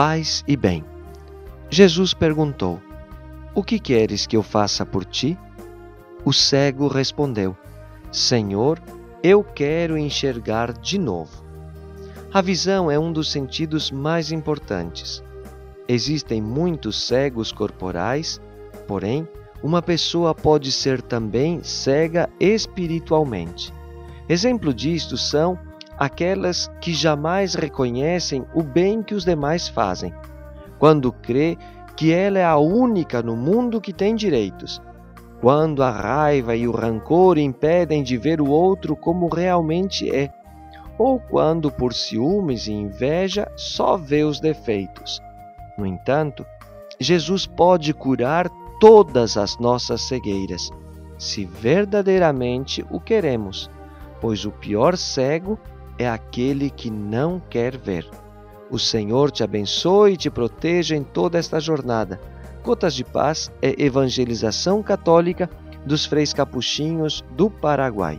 paz e bem. Jesus perguntou: O que queres que eu faça por ti? O cego respondeu: Senhor, eu quero enxergar de novo. A visão é um dos sentidos mais importantes. Existem muitos cegos corporais, porém, uma pessoa pode ser também cega espiritualmente. Exemplo disto são aquelas que jamais reconhecem o bem que os demais fazem, quando crê que ela é a única no mundo que tem direitos, quando a raiva e o rancor impedem de ver o outro como realmente é, ou quando por ciúmes e inveja só vê os defeitos. No entanto, Jesus pode curar todas as nossas cegueiras, se verdadeiramente o queremos, pois o pior cego é aquele que não quer ver. O Senhor te abençoe e te proteja em toda esta jornada. Gotas de Paz é evangelização católica dos freis capuchinhos do Paraguai.